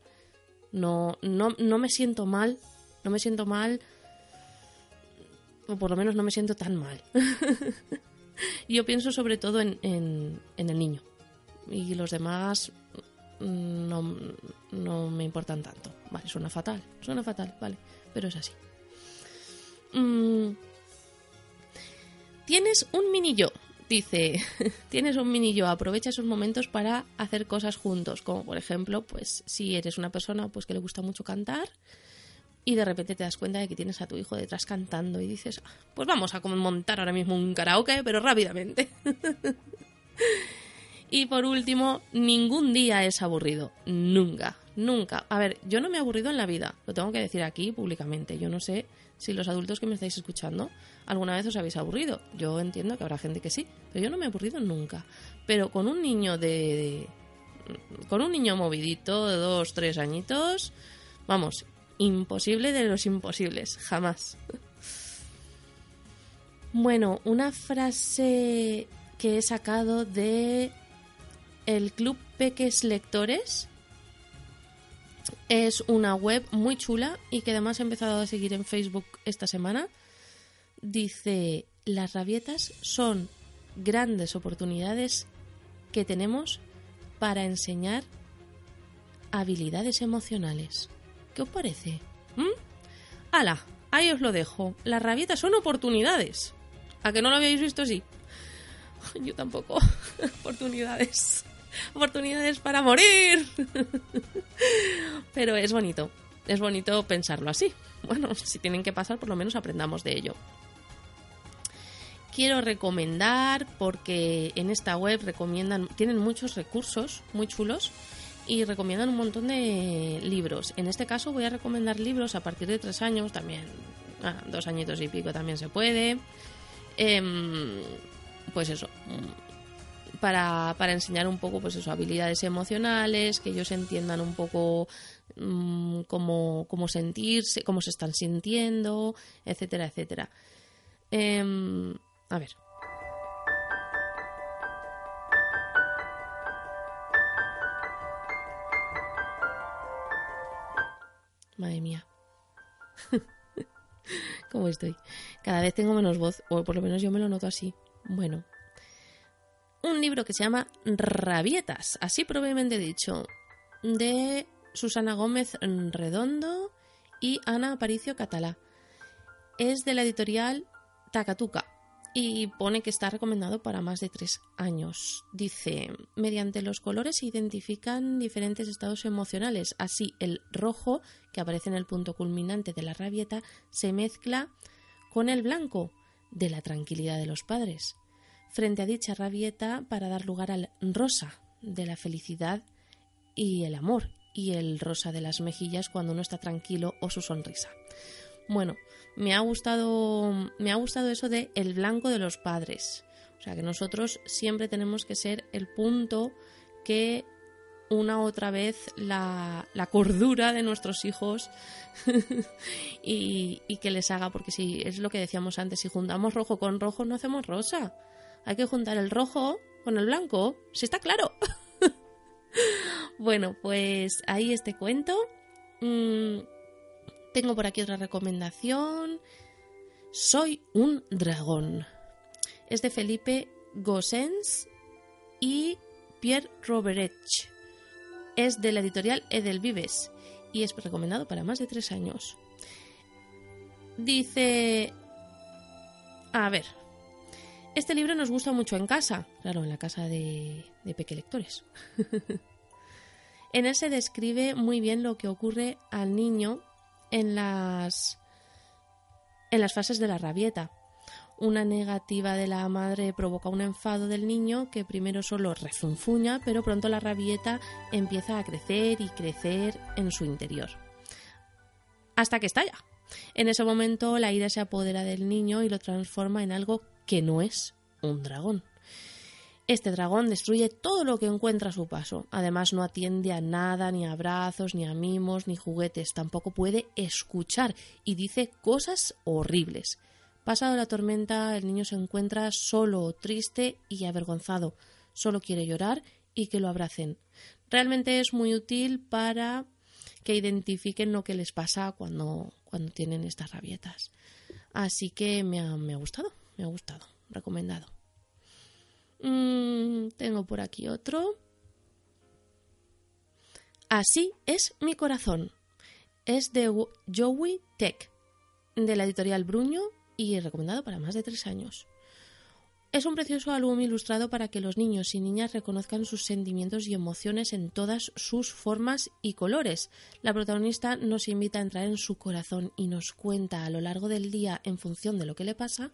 No, no, no me siento mal, no me siento mal, o por lo menos no me siento tan mal. (laughs) Yo pienso sobre todo en, en, el niño y los demás no, no me importan tanto. Vale, suena fatal, suena fatal, vale, pero es así. Mm. Tienes un mini yo dice, (laughs) tienes un mini yo, aprovecha esos momentos para hacer cosas juntos, como por ejemplo, pues si eres una persona pues que le gusta mucho cantar y de repente te das cuenta de que tienes a tu hijo detrás cantando y dices, ah, pues vamos a montar ahora mismo un karaoke, pero rápidamente. (laughs) y por último, ningún día es aburrido, nunca, nunca. A ver, yo no me he aburrido en la vida, lo tengo que decir aquí públicamente, yo no sé si los adultos que me estáis escuchando alguna vez os habéis aburrido. Yo entiendo que habrá gente que sí, pero yo no me he aburrido nunca. Pero con un niño de, con un niño movidito de dos, tres añitos, vamos, imposible de los imposibles, jamás. Bueno, una frase que he sacado de el Club Peques Lectores es una web muy chula y que además he empezado a seguir en Facebook esta semana. Dice, las rabietas son grandes oportunidades que tenemos para enseñar habilidades emocionales. ¿Qué os parece? ¿Mm? ¡Hala! Ahí os lo dejo. Las rabietas son oportunidades. ¿A que no lo habéis visto así? (laughs) Yo tampoco. (laughs) oportunidades oportunidades para morir. (laughs) Pero es bonito, es bonito pensarlo así. Bueno, si tienen que pasar, por lo menos aprendamos de ello. Quiero recomendar, porque en esta web recomiendan, tienen muchos recursos muy chulos y recomiendan un montón de libros. En este caso voy a recomendar libros a partir de tres años, también ah, dos añitos y pico también se puede. Em, pues eso, para, para enseñar un poco pues eso, habilidades emocionales, que ellos entiendan un poco mmm, cómo, cómo, sentirse, cómo se están sintiendo, etcétera, etcétera. Eh, a ver. Madre mía. (laughs) ¿Cómo estoy? Cada vez tengo menos voz, o por lo menos yo me lo noto así. Bueno, un libro que se llama Rabietas, así probablemente dicho, de Susana Gómez Redondo y Ana Aparicio Catalá. Es de la editorial Takatuka y pone que está recomendado para más de tres años. Dice, mediante los colores se identifican diferentes estados emocionales. Así, el rojo, que aparece en el punto culminante de la rabieta, se mezcla con el blanco de la tranquilidad de los padres frente a dicha rabieta para dar lugar al rosa de la felicidad y el amor y el rosa de las mejillas cuando uno está tranquilo o su sonrisa. Bueno, me ha gustado me ha gustado eso de el blanco de los padres. O sea, que nosotros siempre tenemos que ser el punto que una otra vez la, la cordura de nuestros hijos (laughs) y, y, que les haga, porque si es lo que decíamos antes, si juntamos rojo con rojo no hacemos rosa hay que juntar el rojo con el blanco, si está claro. (laughs) bueno, pues ahí este cuento. Mm, tengo por aquí otra recomendación. Soy un dragón. Es de Felipe Gossens y Pierre Roberech. Es de la editorial Edelvives y es recomendado para más de tres años. Dice... A ver, este libro nos gusta mucho en casa, claro, en la casa de, de Peque Lectores. (laughs) en él se describe muy bien lo que ocurre al niño en las, en las fases de la rabieta. Una negativa de la madre provoca un enfado del niño que primero solo refunfuña, pero pronto la rabieta empieza a crecer y crecer en su interior. Hasta que estalla. En ese momento la ira se apodera del niño y lo transforma en algo que no es un dragón. Este dragón destruye todo lo que encuentra a su paso. Además no atiende a nada, ni a abrazos, ni a mimos, ni juguetes. Tampoco puede escuchar y dice cosas horribles. Pasado la tormenta, el niño se encuentra solo, triste y avergonzado. Solo quiere llorar y que lo abracen. Realmente es muy útil para que identifiquen lo que les pasa cuando, cuando tienen estas rabietas. Así que me ha, me ha gustado, me ha gustado, recomendado. Mm, tengo por aquí otro. Así es mi corazón. Es de Joey Tech, de la editorial Bruño y recomendado para más de tres años. Es un precioso álbum ilustrado para que los niños y niñas reconozcan sus sentimientos y emociones en todas sus formas y colores. La protagonista nos invita a entrar en su corazón y nos cuenta a lo largo del día en función de lo que le pasa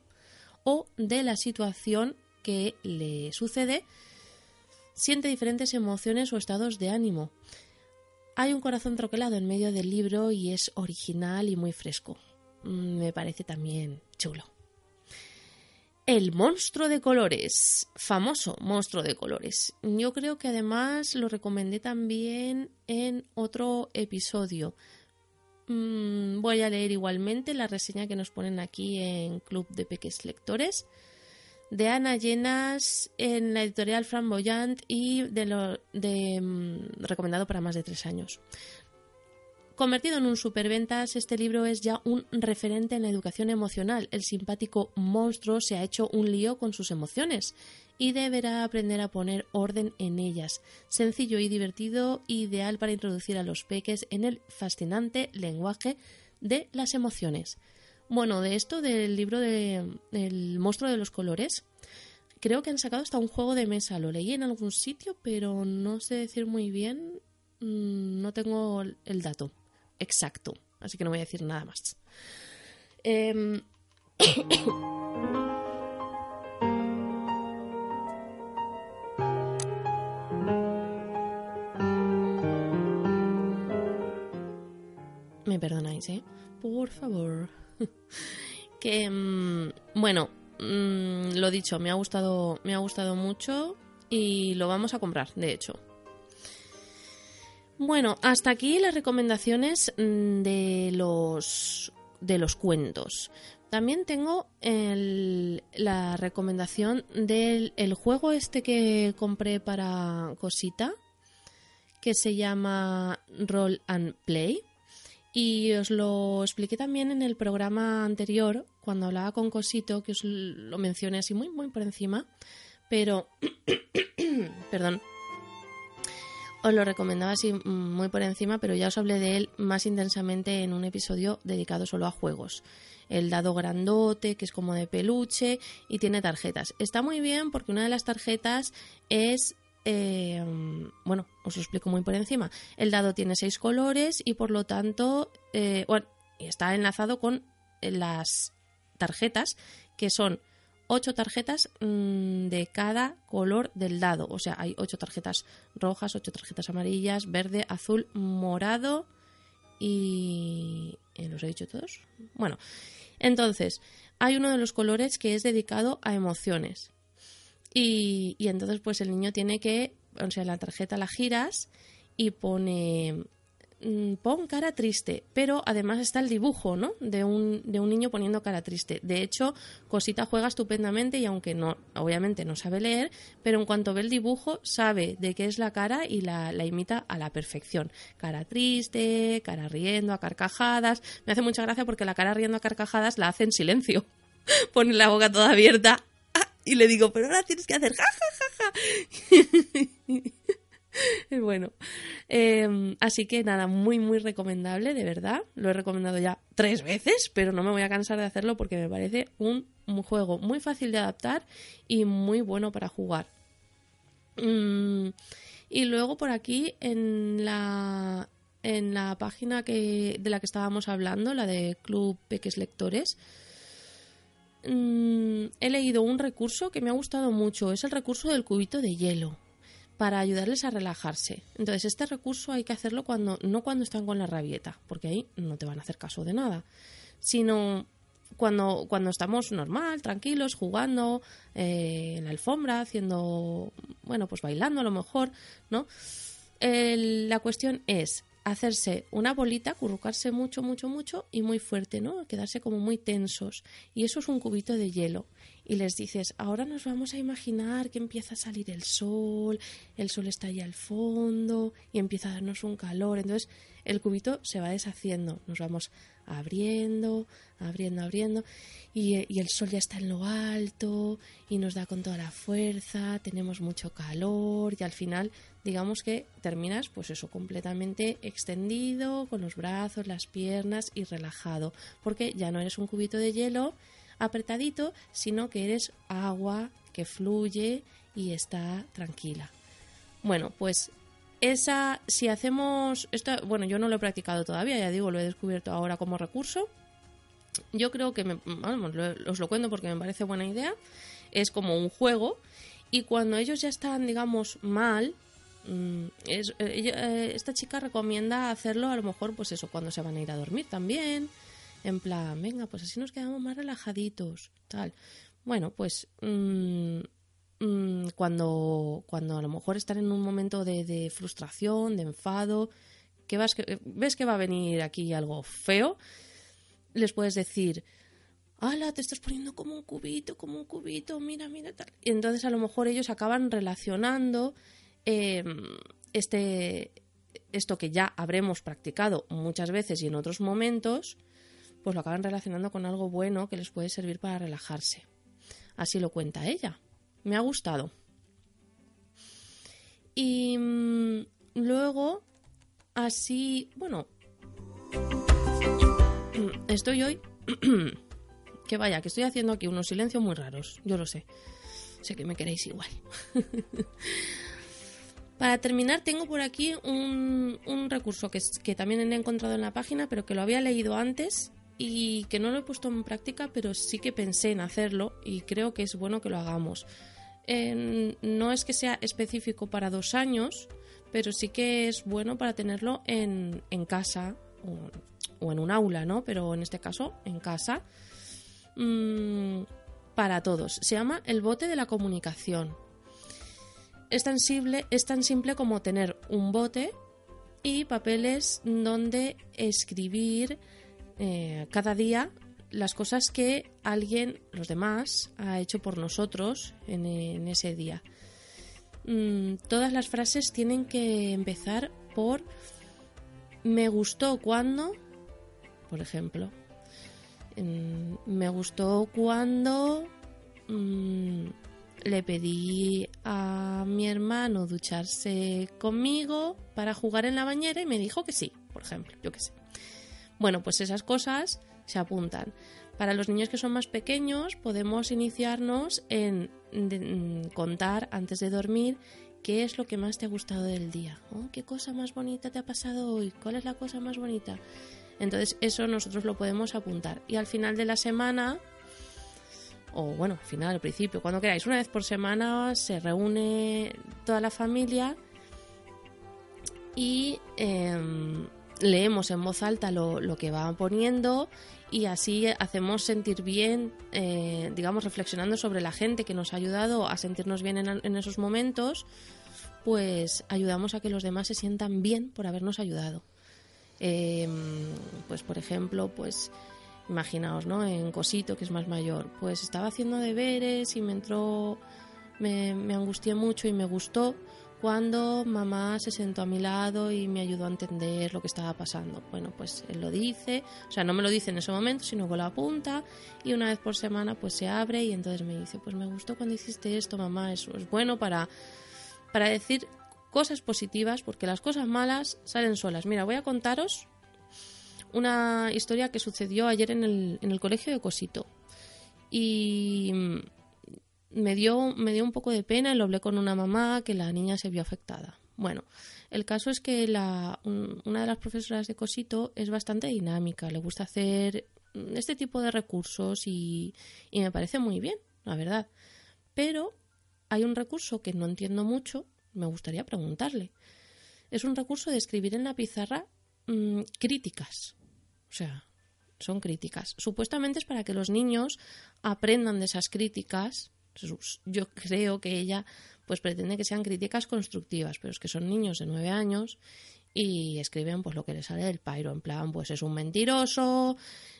o de la situación que le sucede, siente diferentes emociones o estados de ánimo. Hay un corazón troquelado en medio del libro y es original y muy fresco. Mm, me parece también chulo. El monstruo de colores, famoso monstruo de colores. Yo creo que además lo recomendé también en otro episodio. Mm, voy a leer igualmente la reseña que nos ponen aquí en Club de Peques Lectores de Ana Llenas en la editorial Flamboyant y de lo mm, recomendado para más de tres años. Convertido en un superventas, este libro es ya un referente en la educación emocional. El simpático monstruo se ha hecho un lío con sus emociones y deberá aprender a poner orden en ellas. Sencillo y divertido, ideal para introducir a los peques en el fascinante lenguaje de las emociones. Bueno, de esto del libro de El monstruo de los colores, creo que han sacado hasta un juego de mesa. Lo leí en algún sitio, pero no sé decir muy bien. Mm, no tengo el dato exacto, así que no voy a decir nada más. Em, Me perdonáis, ¿eh? Por favor. (laughs) que em, bueno, mm, lo dicho, me ha gustado, me ha gustado mucho y lo vamos a comprar, de hecho. Bueno, hasta aquí las recomendaciones mm, de los, de los cuentos. También tengo la recomendación del juego este que compré para Cosita, que se llama Roll and Play. Y os lo expliqué también en el programa anterior, cuando hablaba con Cosito, que os lo mencioné así muy, muy por encima. Pero, (coughs) perdón, os lo recomendaba así muy por encima, pero ya os hablé de él más intensamente en un episodio dedicado solo a juegos. El dado grandote, que es como de peluche y tiene tarjetas. Está muy bien porque una de las tarjetas es eh, bueno, os lo explico muy por encima. El dado tiene seis colores y por lo tanto, eh, bueno, está enlazado con las tarjetas que son ocho tarjetas mm, de cada color del dado. O sea, hay ocho tarjetas rojas, ocho tarjetas amarillas, verde, azul, morado y... ¿eh, ¿Los he dicho todos? Bueno, entonces, hay uno de los colores que es dedicado a emociones. Y, y entonces, pues el niño tiene que, o sea, la tarjeta la giras y pone Mm, pon cara triste, pero además está el dibujo, ¿no? De un, de un niño poniendo cara triste. De hecho, Cosita juega estupendamente y aunque no, obviamente no sabe leer, pero en cuanto ve el dibujo sabe de qué es la cara y la, la imita a la perfección. Cara triste, cara riendo a carcajadas. Me hace mucha gracia porque la cara riendo a carcajadas la hace en silencio. (laughs) Pone la boca toda abierta (laughs) y le digo, pero ahora tienes que hacer ja, ja, ja, es (laughs) bueno. Em, así que nada, muy, muy recomendable, de verdad. Lo he recomendado ya tres veces, pero no me voy a cansar de hacerlo porque me parece un, juego muy fácil de adaptar y muy bueno para jugar. Mm, y luego por aquí en la, en la página que, de la que estábamos hablando, la de Club Peques Lectores, mm, he leído un recurso que me ha gustado mucho. Es el recurso del cubito de hielo para ayudarles a relajarse. Entonces, este recurso hay que hacerlo cuando no cuando están con la rabieta, porque ahí no te van a hacer caso de nada, sino cuando, cuando estamos normal, tranquilos, jugando eh, en la alfombra, haciendo, bueno, pues bailando a lo mejor, ¿no? la cuestión es hacerse una bolita, currucarse mucho, mucho, mucho y muy fuerte, ¿no? Quedarse como muy tensos. Y eso es un cubito de hielo. Y les dices, ahora nos vamos a imaginar que empieza a salir el sol, el sol está ahí al fondo y empieza a darnos un calor. Entonces el cubito se va deshaciendo, nos vamos abriendo, abriendo, abriendo y, y el sol ya está en lo alto y nos da con toda la fuerza, tenemos mucho calor y al final digamos que terminas pues eso completamente extendido con los brazos, las piernas y relajado, porque ya no eres un cubito de hielo apretadito, sino que eres agua que fluye y está tranquila. Bueno, pues esa, si hacemos, esto, bueno, yo no lo he practicado todavía, ya digo, lo he descubierto ahora como recurso. Yo creo que, vamos, os lo cuento porque me parece buena idea. Es como un juego y cuando ellos ya están, digamos, mal, es, eh, eh, esta chica recomienda hacerlo a lo mejor pues eso cuando se van a ir a dormir también en plan venga pues así nos quedamos más relajaditos tal bueno pues mm, mm, cuando cuando a lo mejor están en un momento de, frustración de enfado que vas que ves que va a venir aquí algo feo les puedes decir ¡Hala! Te estás poniendo como un cubito, como un cubito, mira, mira, tal. Y entonces a lo mejor ellos acaban relacionando Em, este, esto que ya habremos practicado muchas veces y en otros momentos, pues lo acaban relacionando con algo bueno que les puede servir para relajarse. Así lo cuenta ella. Me ha gustado. Y mm, luego, así, bueno, (clears throat) estoy hoy, (clears throat) que vaya, que estoy haciendo aquí unos silencios muy raros, yo lo sé. Sé que me queréis igual. (laughs) Para terminar, tengo por aquí un, recurso que, también he encontrado en la página, pero que lo había leído antes y que no lo he puesto en práctica, pero sí que pensé en hacerlo y creo que es bueno que lo hagamos. no es que sea específico para dos años, pero sí que es bueno para tenerlo en, casa o, en un aula, ¿no? Pero en este caso, en casa. Mm, para todos. Se llama el bote de la comunicación es tan, simple, es tan simple como tener un bote y papeles donde escribir eh, cada día las cosas que alguien, los demás, ha hecho por nosotros en, ese día. Mm, todas las frases tienen que empezar por me gustó cuando, por ejemplo, mm, me gustó cuando mm, le pedí a mi hermano ducharse conmigo para jugar en la bañera y me dijo que sí, por ejemplo, yo qué sé. Bueno, pues esas cosas se apuntan. Para los niños que son más pequeños podemos iniciarnos en, contar antes de dormir qué es lo que más te ha gustado del día. Oh, ¿Qué cosa más bonita te ha pasado hoy? ¿Cuál es la cosa más bonita? Entonces eso nosotros lo podemos apuntar. Y al final de la semana o bueno, al final, al principio, cuando queráis, una vez por semana se reúne toda la familia y em, leemos en voz alta lo, lo, que van poniendo y así hacemos sentir bien, eh, digamos, reflexionando sobre la gente que nos ha ayudado a sentirnos bien en, esos momentos, pues ayudamos a que los demás se sientan bien por habernos ayudado. Em, pues por ejemplo, pues imaginaos, ¿no? En Cosito, que es más mayor, pues estaba haciendo deberes y me entró, me, angustié mucho y me gustó cuando mamá se sentó a mi lado y me ayudó a entender lo que estaba pasando. Bueno, pues él lo dice, o sea, no me lo dice en ese momento, sino que lo apunta y una vez por semana pues se abre y entonces me dice, pues me gustó cuando hiciste esto, mamá, eso es bueno para, para decir cosas positivas, porque las cosas malas salen solas. Mira, voy a contaros una historia que sucedió ayer en el, en el colegio de Cosito. Y me dio, me dio un poco de pena y lo hablé con una mamá que la niña se vio afectada. Bueno, el caso es que la, una de las profesoras de Cosito es bastante dinámica, le gusta hacer este tipo de recursos y, y me parece muy bien, la verdad. Pero hay un recurso que no entiendo mucho, me gustaría preguntarle. Es un recurso de escribir en la pizarra mm, críticas. O sea, son críticas. Supuestamente es para que los niños aprendan de esas críticas. Yo creo que ella pues pretende que sean críticas constructivas, pero es que son niños de nueve años y escriben pues lo que les sale del pairo, en plan, pues es un mentiroso,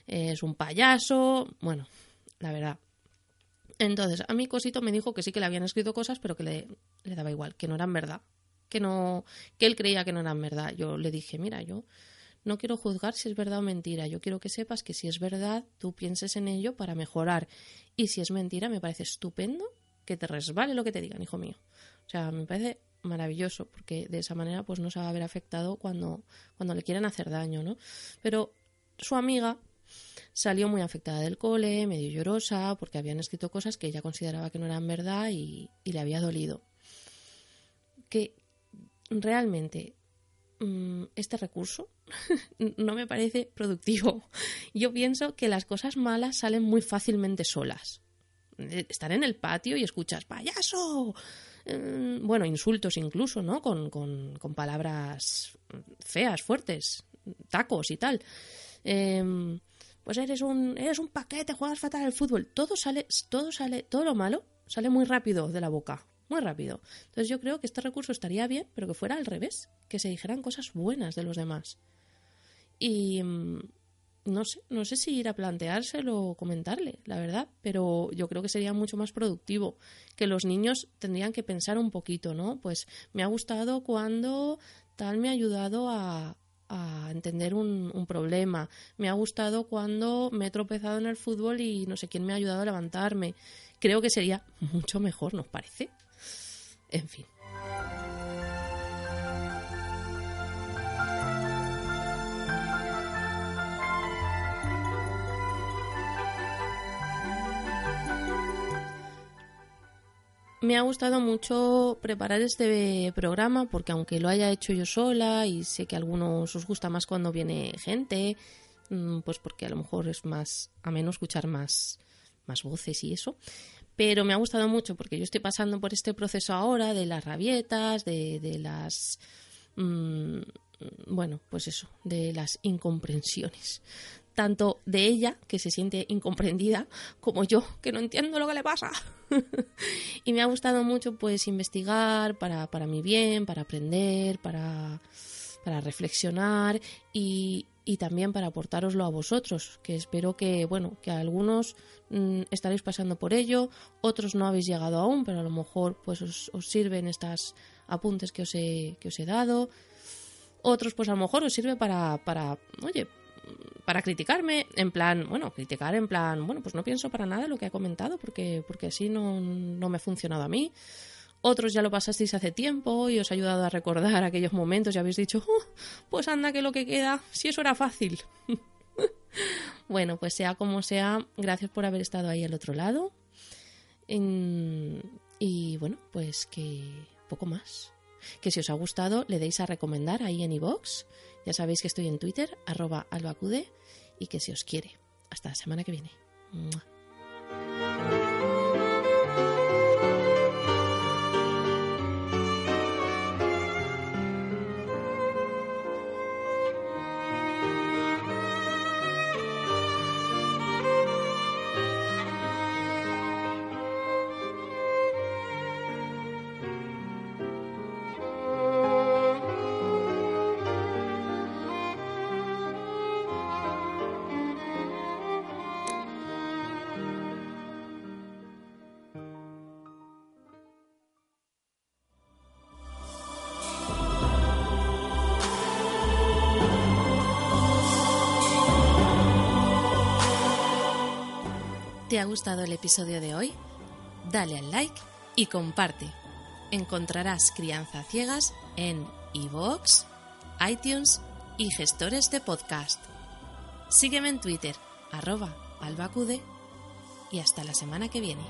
es un payaso, bueno, la verdad. Entonces, a mí Cosito me dijo que sí que le habían escrito cosas, pero que le, le daba igual, que no eran verdad, que no, que él creía que no eran verdad. Yo le dije, mira, yo no quiero juzgar si es verdad o mentira. Yo quiero que sepas que si es verdad, tú pienses en ello para mejorar. Y si es mentira, me parece estupendo que te resbale lo que te digan, hijo mío. O sea, me parece maravilloso, porque de esa manera pues no se va a ver afectado cuando, cuando le quieren hacer daño, ¿no? Pero su amiga salió muy afectada del cole, medio llorosa, porque habían escrito cosas que ella consideraba que no eran verdad y, le había dolido. Que realmente este recurso (laughs) no me parece productivo. Yo pienso que las cosas malas salen muy fácilmente solas. Eh, estar en el patio y escuchas payaso. Mm, bueno, insultos incluso, ¿no? Con, palabras feas, fuertes, tacos y tal. Em, pues eres un, eres un paquete, juegas fatal al fútbol. Todo sale, todo sale, todo lo malo sale muy rápido de la boca muy rápido. Entonces yo creo que este recurso estaría bien, pero que fuera al revés, que se dijeran cosas buenas de los demás. Y mm, no sé, no sé si ir a planteárselo o comentarle, la verdad, pero yo creo que sería mucho más productivo, que los niños tendrían que pensar un poquito, ¿no? Pues me ha gustado cuando tal me ha ayudado a, a entender un, un, problema. Me ha gustado cuando me he tropezado en el fútbol y no sé quién me ha ayudado a levantarme. Creo que sería mucho mejor, ¿nos parece? En fin. Me ha gustado mucho preparar este programa porque aunque lo haya hecho yo sola y sé que a algunos os gusta más cuando viene gente, mm, pues porque a lo mejor es más a menos escuchar más, más voces y eso, pero me ha gustado mucho porque yo estoy pasando por este proceso ahora de las rabietas, de, de las... Mm, bueno, pues eso, de las incomprensiones. Tanto de ella, que se siente incomprendida, como yo, que no entiendo lo que le pasa. (laughs) y me ha gustado mucho pues investigar para, para mi bien, para aprender, para, para reflexionar y, y también para aportároslo a vosotros, que espero que, bueno, que algunos mm, estaréis pasando por ello, otros no habéis llegado aún, pero a lo mejor pues os, sirven estas apuntes que os he, que os he dado. Otros pues a lo mejor os sirve para, para, oye, para criticarme, en plan, bueno, criticar en plan, bueno, pues no pienso para nada lo que ha comentado, porque, porque así no, no me ha funcionado a mí otros ya lo pasasteis hace tiempo y os ha ayudado a recordar aquellos momentos y habéis dicho, oh, pues anda que lo que queda, si eso era fácil. (laughs) bueno, pues sea como sea, gracias por haber estado ahí al otro lado. Y bueno, pues que poco más. Que si os ha gustado, le deis a recomendar ahí en iVox. Ya sabéis que estoy en Twitter, arroba albacude, y que si os quiere. Hasta la semana que viene. ¿Te gustado el episodio de hoy? Dale al like y comparte. Encontrarás Crianza Ciegas en iVoox, iTunes y gestores de podcast. Sígueme en Twitter, arroba albacude, y hasta la semana que viene.